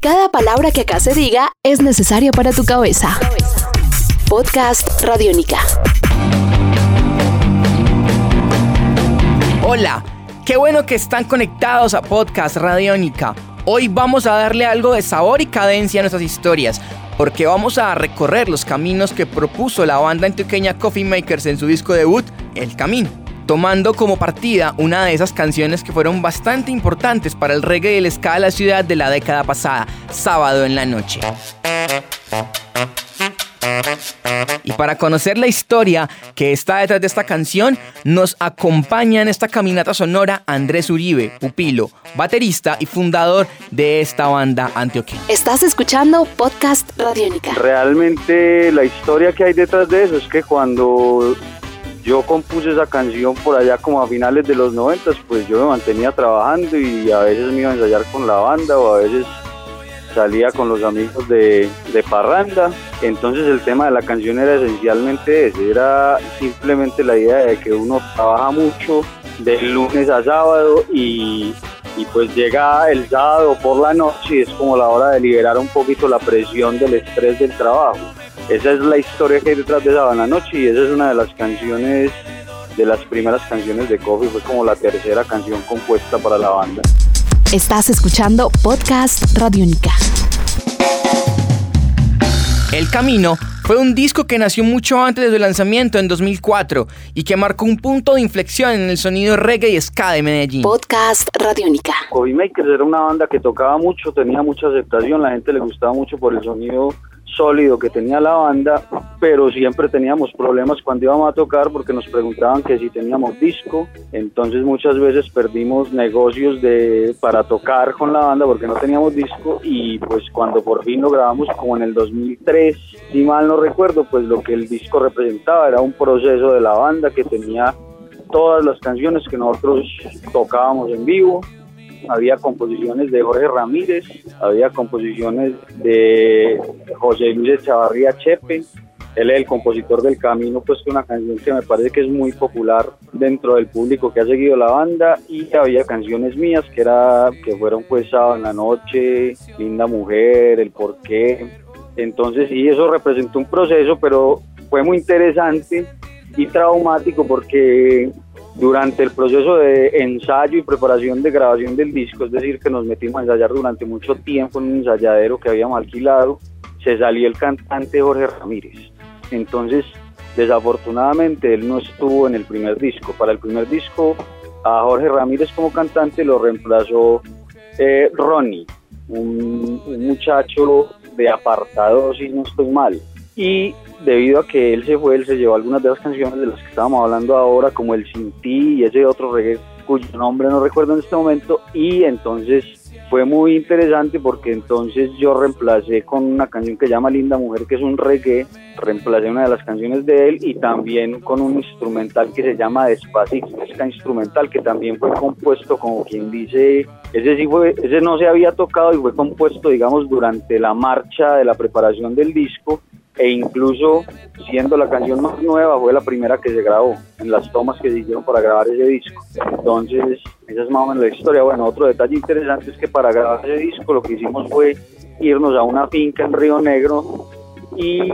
Cada palabra que acá se diga es necesaria para tu cabeza. Podcast Radiónica. Hola, qué bueno que están conectados a Podcast Radiónica. Hoy vamos a darle algo de sabor y cadencia a nuestras historias, porque vamos a recorrer los caminos que propuso la banda antioqueña Coffee Makers en su disco debut, El Camino tomando como partida una de esas canciones que fueron bastante importantes para el reggae y el ska de la ciudad de la década pasada, Sábado en la Noche. Y para conocer la historia que está detrás de esta canción, nos acompaña en esta caminata sonora Andrés Uribe, pupilo, baterista y fundador de esta banda antioqueña. Estás escuchando Podcast Radiónica. Realmente la historia que hay detrás de eso es que cuando yo compuse esa canción por allá como a finales de los noventas, pues yo me mantenía trabajando y a veces me iba a ensayar con la banda o a veces salía con los amigos de, de Parranda. Entonces el tema de la canción era esencialmente ese, era simplemente la idea de que uno trabaja mucho de lunes a sábado y, y pues llega el sábado por la noche y es como la hora de liberar un poquito la presión del estrés del trabajo. Esa es la historia que hay detrás de Sabana Noche y esa es una de las canciones, de las primeras canciones de Coffee, fue como la tercera canción compuesta para la banda. Estás escuchando Podcast Radiónica. El Camino fue un disco que nació mucho antes de su lanzamiento en 2004 y que marcó un punto de inflexión en el sonido reggae y ska de Medellín. Podcast Radiónica. Coffee Makers era una banda que tocaba mucho, tenía mucha aceptación, la gente le gustaba mucho por el sonido sólido que tenía la banda, pero siempre teníamos problemas cuando íbamos a tocar porque nos preguntaban que si teníamos disco, entonces muchas veces perdimos negocios de para tocar con la banda porque no teníamos disco. Y pues cuando por fin lo grabamos como en el 2003, si mal no recuerdo, pues lo que el disco representaba era un proceso de la banda que tenía todas las canciones que nosotros tocábamos en vivo, había composiciones de Jorge Ramírez, había composiciones de José Luis Chavarría Chepe, él es el compositor del Camino, pues que una canción que me parece que es muy popular dentro del público que ha seguido la banda y había canciones mías que era que fueron pues Sábado en la Noche, Linda Mujer, El Porqué. Entonces sí, eso representó un proceso, pero fue muy interesante y traumático porque durante el proceso de ensayo y preparación de grabación del disco, es decir, que nos metimos a ensayar durante mucho tiempo en un ensayadero que habíamos alquilado, se salió el cantante Jorge Ramírez. Entonces, desafortunadamente, él no estuvo en el primer disco. Para el primer disco, a Jorge Ramírez como cantante lo reemplazó eh, Ronnie, un, un muchacho de apartado, si no estoy mal. Y debido a que él se fue, él se llevó algunas de las canciones de las que estábamos hablando ahora, como el Sin Ti y ese otro reggae cuyo nombre no recuerdo en este momento, y entonces fue muy interesante porque entonces yo reemplacé con una canción que llama Linda Mujer, que es un reggae, reemplacé una de las canciones de él y también con un instrumental que se llama Despacito, esta instrumental que también fue compuesto como quien dice, ese sí fue, ese no se había tocado y fue compuesto digamos durante la marcha de la preparación del disco e incluso siendo la canción más nueva fue la primera que se grabó en las tomas que se hicieron para grabar ese disco. Entonces, esa es más o menos la historia. Bueno, otro detalle interesante es que para grabar ese disco lo que hicimos fue irnos a una finca en Río Negro y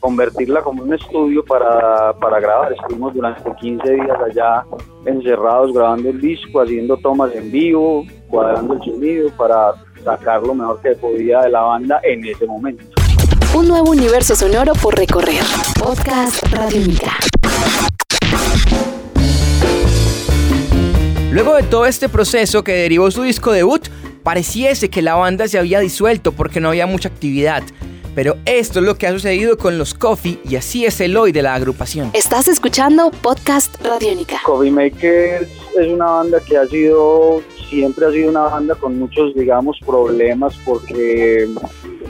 convertirla como un estudio para, para grabar. Estuvimos durante 15 días allá encerrados grabando el disco, haciendo tomas en vivo, cuadrando el sonido para sacar lo mejor que podía de la banda en ese momento. Un nuevo universo sonoro por recorrer. Podcast Radiónica. Luego de todo este proceso que derivó su disco debut, pareciese que la banda se había disuelto porque no había mucha actividad. Pero esto es lo que ha sucedido con los Coffee y así es el hoy de la agrupación. Estás escuchando Podcast Radiónica. Coffee Makers es una banda que ha sido, siempre ha sido una banda con muchos, digamos, problemas porque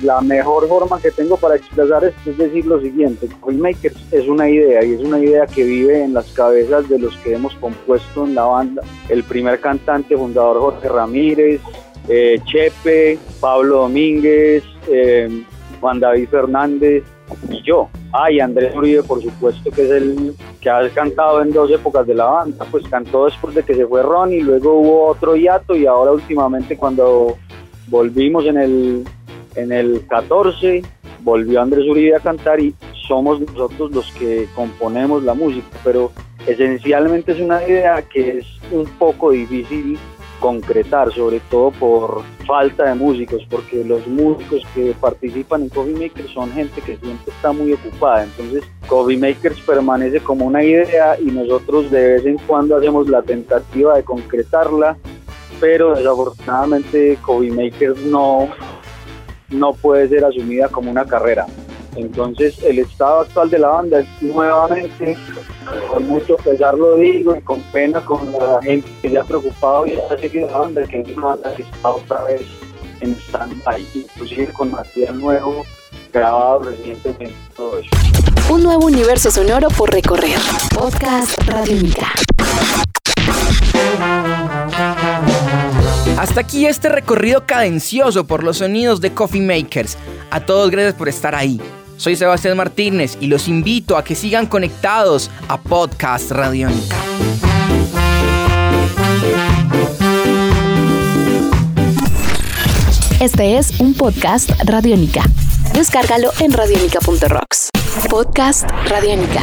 la mejor forma que tengo para expresar esto es decir lo siguiente, Coffee Makers es una idea y es una idea que vive en las cabezas de los que hemos compuesto en la banda. El primer cantante fundador Jorge Ramírez, eh, Chepe, Pablo Domínguez, eh, Juan David Fernández y yo. Ah, y Andrés Uribe, por supuesto, que es el que ha cantado en dos épocas de la banda. Pues cantó después de que se fue Ronnie, luego hubo otro hiato y ahora últimamente cuando volvimos en el, en el 14, volvió Andrés Uribe a cantar y somos nosotros los que componemos la música, pero esencialmente es una idea que es un poco difícil concretar, sobre todo por falta de músicos, porque los músicos que participan en Coffee Makers son gente que siempre está muy ocupada, entonces Coffee Makers permanece como una idea y nosotros de vez en cuando hacemos la tentativa de concretarla, pero desafortunadamente Coffee Makers no, no puede ser asumida como una carrera. Entonces el estado actual de la banda es nuevamente, con mucho pesar lo digo y con pena con la gente que ya ha preocupado y ha seguido la banda, que es una banda que está otra vez en stand-by, inclusive con material nuevo grabado recientemente, todo eso. Un nuevo universo sonoro por recorrer. Podcast Radiónica. Hasta aquí este recorrido cadencioso por los sonidos de Coffee Makers. A todos gracias por estar ahí. Soy Sebastián Martínez y los invito a que sigan conectados a Podcast Radiónica. Este es un podcast Radiónica. Descárgalo en radiónica.rocks. Podcast Radiónica.